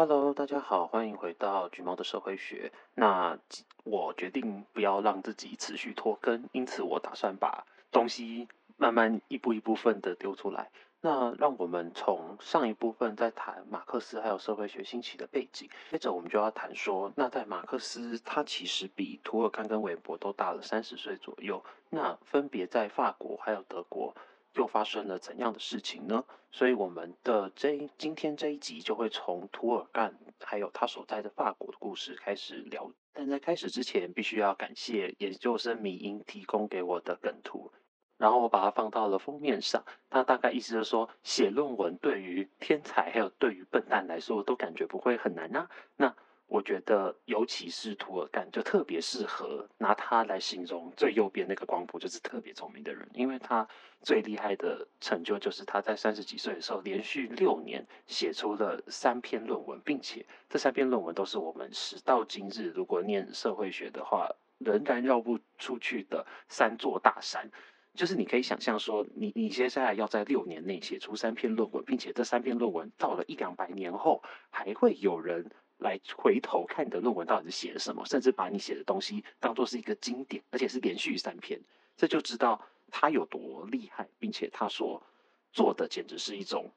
Hello，大家好，欢迎回到橘猫的社会学。那我决定不要让自己持续拖更，因此我打算把东西慢慢一步一部分的丢出来。那让我们从上一部分再谈马克思还有社会学兴起的背景，接着我们就要谈说，那在马克思他其实比涂尔干跟韦伯都大了三十岁左右，那分别在法国还有德国又发生了怎样的事情呢？所以我们的这今天这一集就会从图尔干还有他所在的法国的故事开始聊。但在开始之前，必须要感谢研究生米因提供给我的梗图。然后我把它放到了封面上，它大概意思就是说，写论文对于天才还有对于笨蛋来说，都感觉不会很难啊。那我觉得，尤其是图尔干，就特别适合拿他来形容最右边那个光谱，就是特别聪明的人，因为他最厉害的成就就是他在三十几岁的时候，连续六年写出了三篇论文，并且这三篇论文都是我们时到今日，如果念社会学的话，仍然绕不出去的三座大山。就是你可以想象说，你你接下来要在六年内写出三篇论文，并且这三篇论文到了一两百年后，还会有人来回头看你的论文到底是写了什么，甚至把你写的东西当做是一个经典，而且是连续三篇，这就知道他有多厉害，并且他所做的简直是一种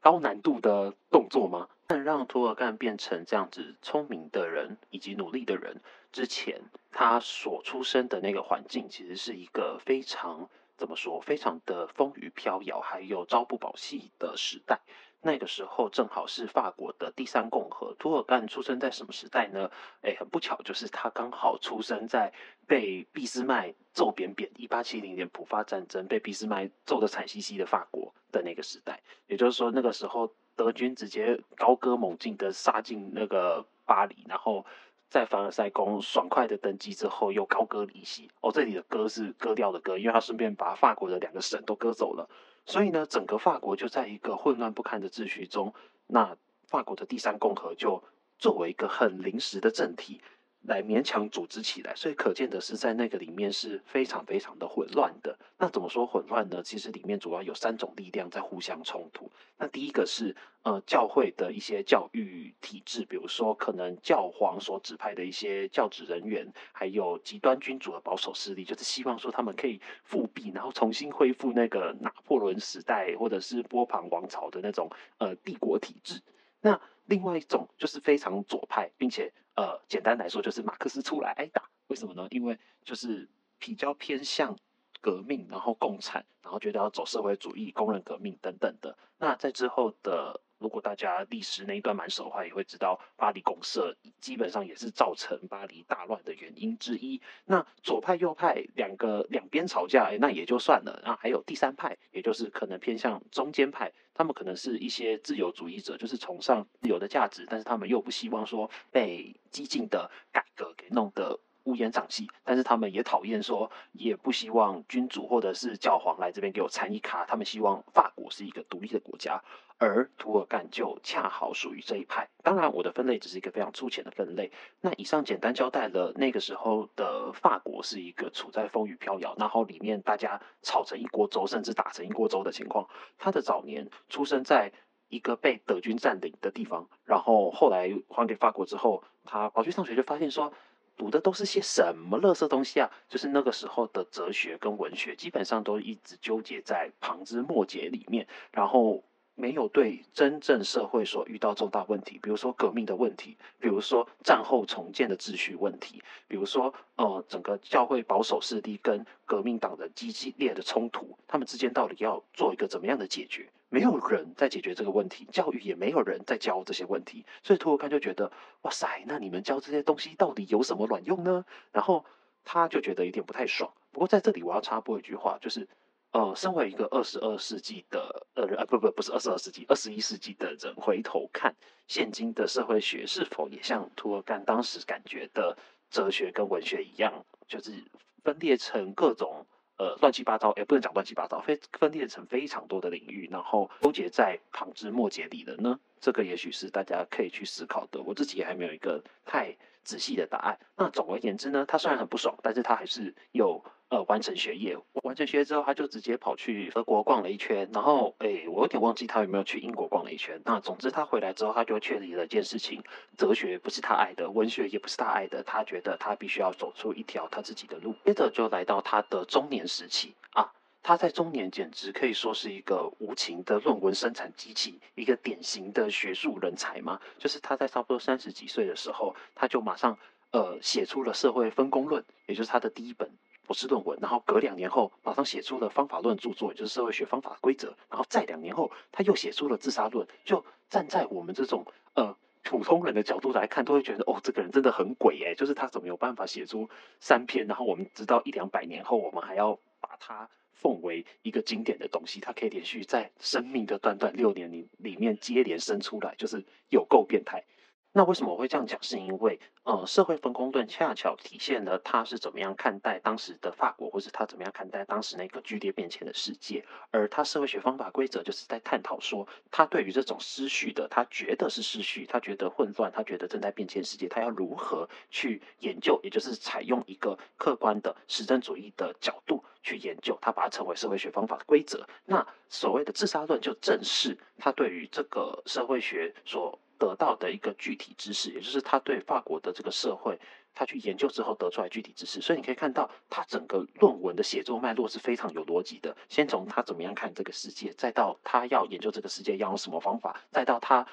高难度的动作吗？但让涂尔干变成这样子聪明的人以及努力的人之前，他所出生的那个环境其实是一个非常。怎么说？非常的风雨飘摇，还有朝不保夕的时代。那个时候正好是法国的第三共和。涂尔干出生在什么时代呢？哎，很不巧，就是他刚好出生在被俾斯麦揍扁扁，一八七零年普法战争被俾斯麦揍得惨兮兮的法国的那个时代。也就是说，那个时候德军直接高歌猛进的杀进那个巴黎，然后。在凡尔赛宫爽快的登基之后，又高歌离席。哦，这里的“歌”是割掉的“割”，因为他顺便把法国的两个省都割走了。所以呢，整个法国就在一个混乱不堪的秩序中。那法国的第三共和就作为一个很临时的政体。来勉强组织起来，所以可见的是，在那个里面是非常非常的混乱的。那怎么说混乱呢？其实里面主要有三种力量在互相冲突。那第一个是呃教会的一些教育体制，比如说可能教皇所指派的一些教职人员，还有极端君主的保守势力，就是希望说他们可以复辟，然后重新恢复那个拿破仑时代或者是波旁王朝的那种呃帝国体制。那另外一种就是非常左派，并且呃，简单来说就是马克思出来挨打。为什么呢？因为就是比较偏向革命，然后共产，然后觉得要走社会主义、工人革命等等的。那在之后的。如果大家历史那一段蛮熟的话，也会知道巴黎公社基本上也是造成巴黎大乱的原因之一。那左派右派两个两边吵架，欸，那也就算了。那还有第三派，也就是可能偏向中间派，他们可能是一些自由主义者，就是崇尚自由的价值，但是他们又不希望说被激进的改革给弄得乌烟瘴气，但是他们也讨厌说，也不希望君主或者是教皇来这边给我参一卡，他们希望法国是一个独立的国家。而涂尔干就恰好属于这一派。当然，我的分类只是一个非常粗浅的分类。那以上简单交代了那个时候的法国是一个处在风雨飘摇，然后里面大家吵成一锅粥，甚至打成一锅粥的情况。他的早年出生在一个被德军占领的地方，然后后来还给法国之后，他跑去上学就发现说，读的都是些什么垃圾东西啊？就是那个时候的哲学跟文学基本上都一直纠结在旁枝末节里面，然后。没有对真正社会所遇到重大问题，比如说革命的问题，比如说战后重建的秩序问题，比如说呃整个教会保守势力跟革命党的激烈的冲突，他们之间到底要做一个怎么样的解决？没有人在解决这个问题，教育也没有人在教这些问题，所以涂尔干就觉得哇塞，那你们教这些东西到底有什么卵用呢？然后他就觉得有点不太爽。不过在这里我要插播一句话，就是。呃，身为一个二十二世纪的呃，呃不不不是二十二世纪，二十一世纪的人，回头看现今的社会学是否也像涂尔干当时感觉的哲学跟文学一样，就是分裂成各种呃乱七八糟，也不能讲乱七八糟，分分裂成非常多的领域，然后纠结在旁枝末节里的呢？这个也许是大家可以去思考的。我自己也还没有一个太仔细的答案。那总而言之呢，他虽然很不爽，但是他还是有。呃完成学业。完成学业之后，他就直接跑去德国逛了一圈，然后诶，我有点忘记他有没有去英国逛了一圈。那总之他回来之后，他就确立了一件事情：哲学不是他爱的，文学也不是他爱的，他觉得他必须要走出一条他自己的路。接着就来到他的中年时期啊。他在中年简直可以说是一个无情的论文生产机器，一个典型的学术人才嘛。就是他在差不多三十几岁的时候，他就马上呃写出了《社会分工论》，也就是他的第一本博士论文。然后隔两年后，马上写出了方法论著作，也就是《社会学方法规则》。然后再两年后，他又写出了《自杀论》。就站在我们这种呃普通人的角度来看，都会觉得哦，这个人真的很鬼哎，就是他怎么有办法写出三篇？然后我们直到一两百年后，我们还要把他。奉为一个经典的东西，它可以连续在生命的短短六年里里面接连生出来，就是有够变态。那为什么我会这样讲？是因为，呃，社会分工论恰巧体现了他是怎么样看待当时的法国，或是他怎么样看待当时那个剧烈变迁的世界。而他社会学方法规则就是在探讨说，他对于这种失序的，他觉得是失序，他觉得混乱，他觉得正在变迁世界，他要如何去研究，也就是采用一个客观的实证主义的角度去研究，他把它称为社会学方法的规则。那所谓的自杀论，就正是他对于这个社会学所。得到的一个具体知识，也就是他对法国的这个社会，他去研究之后得出来具体知识。所以你可以看到，他整个论文的写作脉络是非常有逻辑的。先从他怎么样看这个世界，再到他要研究这个世界要用什么方法，再到他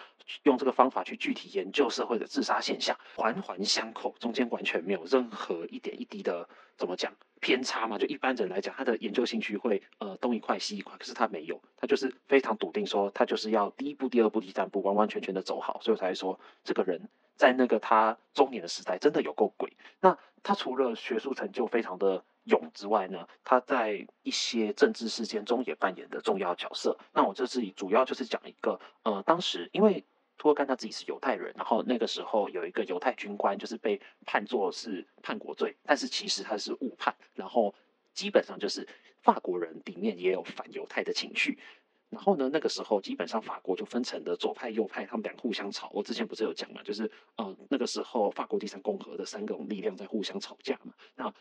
用这个方法去具体研究社会的自杀现象，环环相扣，中间完全没有任何一点一滴的怎么讲偏差嘛？就一般人来讲，他的研究兴趣会呃东一块西一块，可是他没有，他就是非常笃定说，他就是要第一步、第二步、第三步完完全全的走好，所以我才说这个人在那个他中年的时代真的有够鬼。那他除了学术成就非常的勇之外呢，他在一些政治事件中也扮演的重要角色。那我这次主要就是讲一个呃，当时因为。托尔干他自己是犹太人，然后那个时候有一个犹太军官，就是被判作是叛国罪，但是其实他是误判，然后基本上就是法国人里面也有反犹太的情绪，然后呢，那个时候基本上法国就分成了左派右派，他们俩互相吵。我之前不是有讲嘛，就是呃那个时候法国第三共和的三个力量在互相吵架嘛。那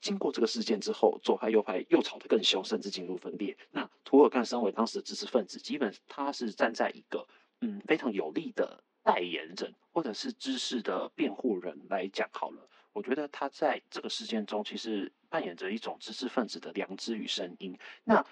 经过这个事件之后，左派右派又吵得更凶，甚至进入分裂。那涂尔干身为当时的知识分子，基本他是站在一个。嗯，非常有力的代言人，或者是知识的辩护人来讲好了。我觉得他在这个事件中，其实扮演着一种知识分子的良知与声音。那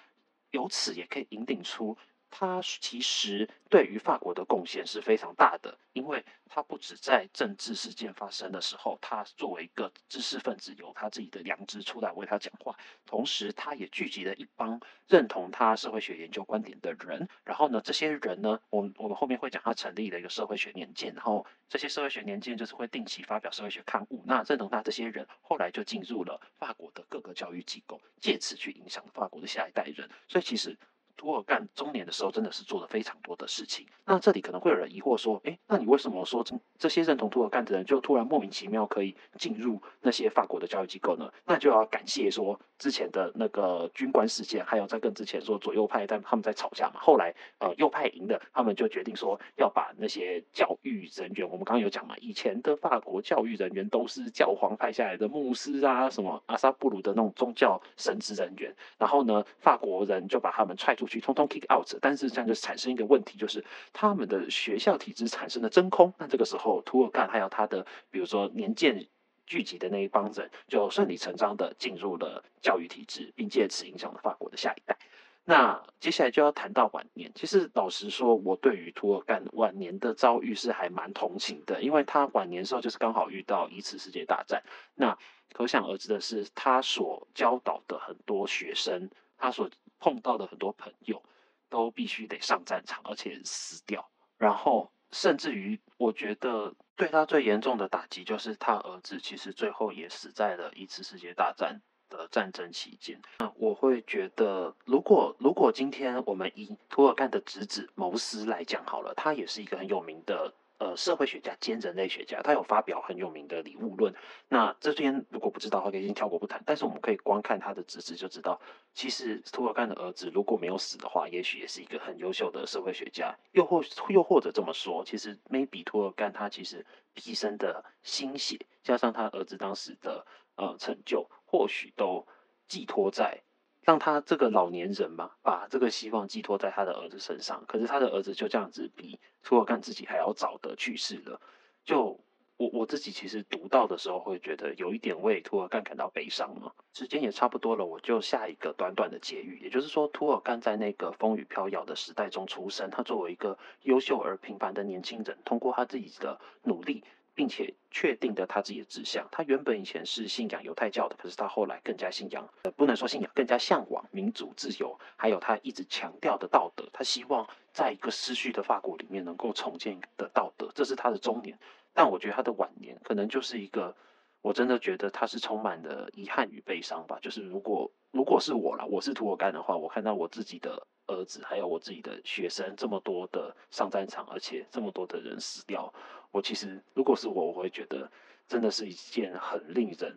由此也可以引领出。他其实对于法国的贡献是非常大的，因为他不止在政治事件发生的时候，他作为一个知识分子，有他自己的良知出来为他讲话，同时他也聚集了一帮认同他社会学研究观点的人。然后呢，这些人呢，我们我们后面会讲他成立了一个社会学年鉴，然后这些社会学年鉴就是会定期发表社会学刊物。那认同他这些人后来就进入了法国的各个教育机构，借此去影响法国的下一代人。所以其实。涂尔干中年的时候，真的是做了非常多的事情。那这里可能会有人疑惑说：“诶，那你为什么说这这些认同涂尔干的人，就突然莫名其妙可以进入那些法国的教育机构呢？”那就要感谢说之前的那个军官事件，还有在更之前说左右派但他们在吵架嘛。后来呃右派赢了，他们就决定说要把那些教育人员，我们刚刚有讲嘛，以前的法国教育人员都是教皇派下来的牧师啊，什么阿萨布鲁的那种宗教神职人员，然后呢，法国人就把他们踹出。去通通 kick out，但是这样就产生一个问题，就是他们的学校体制产生了真空。那这个时候，涂尔干还有他的，比如说年鉴聚集的那一帮人，就顺理成章的进入了教育体制，并借此影响了法国的下一代。那接下来就要谈到晚年。其实老实说，我对于涂尔干晚年的遭遇是还蛮同情的，因为他晚年时候就是刚好遇到一次世界大战。那可想而知的是，他所教导的很多学生，他所碰到的很多朋友都必须得上战场，而且死掉。然后，甚至于，我觉得对他最严重的打击就是他儿子，其实最后也死在了一次世界大战的战争期间。那我会觉得，如果如果今天我们以涂尔干的侄子谋斯来讲好了，他也是一个很有名的。呃，社会学家兼人类学家，他有发表很有名的礼物论。那这边如果不知道的话，可以先跳过不谈。但是我们可以光看他的侄子就知道，其实涂尔干的儿子如果没有死的话，也许也是一个很优秀的社会学家。又或又或者这么说，其实 maybe 涂尔干他其实毕生的心血，加上他儿子当时的呃成就，或许都寄托在，让他这个老年人嘛，把这个希望寄托在他的儿子身上。可是他的儿子就这样子比涂尔干自己还要早的去世了。就我我自己其实读到的时候，会觉得有一点为涂尔干感到悲伤嘛。时间也差不多了，我就下一个短短的结语。也就是说，涂尔干在那个风雨飘摇的时代中出生，他作为一个优秀而平凡的年轻人，通过他自己的努力。并且确定的他自己的志向。他原本以前是信仰犹太教的，可是他后来更加信仰，呃，不能说信仰，更加向往民主自由，还有他一直强调的道德。他希望在一个失去的法国里面能够重建的道德，这是他的中年。但我觉得他的晚年可能就是一个，我真的觉得他是充满了遗憾与悲伤吧。就是如果如果是我啦，我是涂尔干的话，我看到我自己的儿子，还有我自己的学生，这么多的上战场，而且这么多的人死掉。我其实，如果是我，我会觉得真的是一件很令人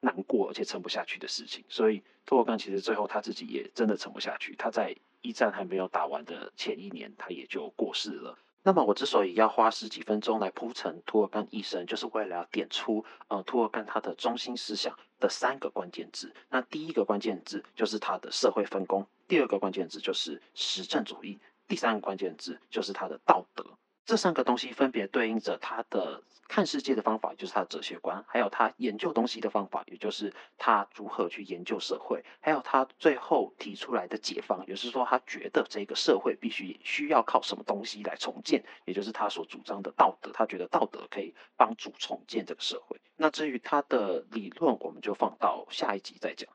难过而且撑不下去的事情。所以，涂尔干其实最后他自己也真的撑不下去。他在一战还没有打完的前一年，他也就过世了。那么，我之所以要花十几分钟来铺陈涂尔干一生，就是为了要点出，呃，涂尔干他的中心思想的三个关键字。那第一个关键字就是他的社会分工，第二个关键字就是实证主义，第三个关键字就是他的道德。这三个东西分别对应着他的看世界的方法，就是他的哲学观；还有他研究东西的方法，也就是他如何去研究社会；还有他最后提出来的解放，也是说他觉得这个社会必须需要靠什么东西来重建，也就是他所主张的道德。他觉得道德可以帮助重建这个社会。那至于他的理论，我们就放到下一集再讲。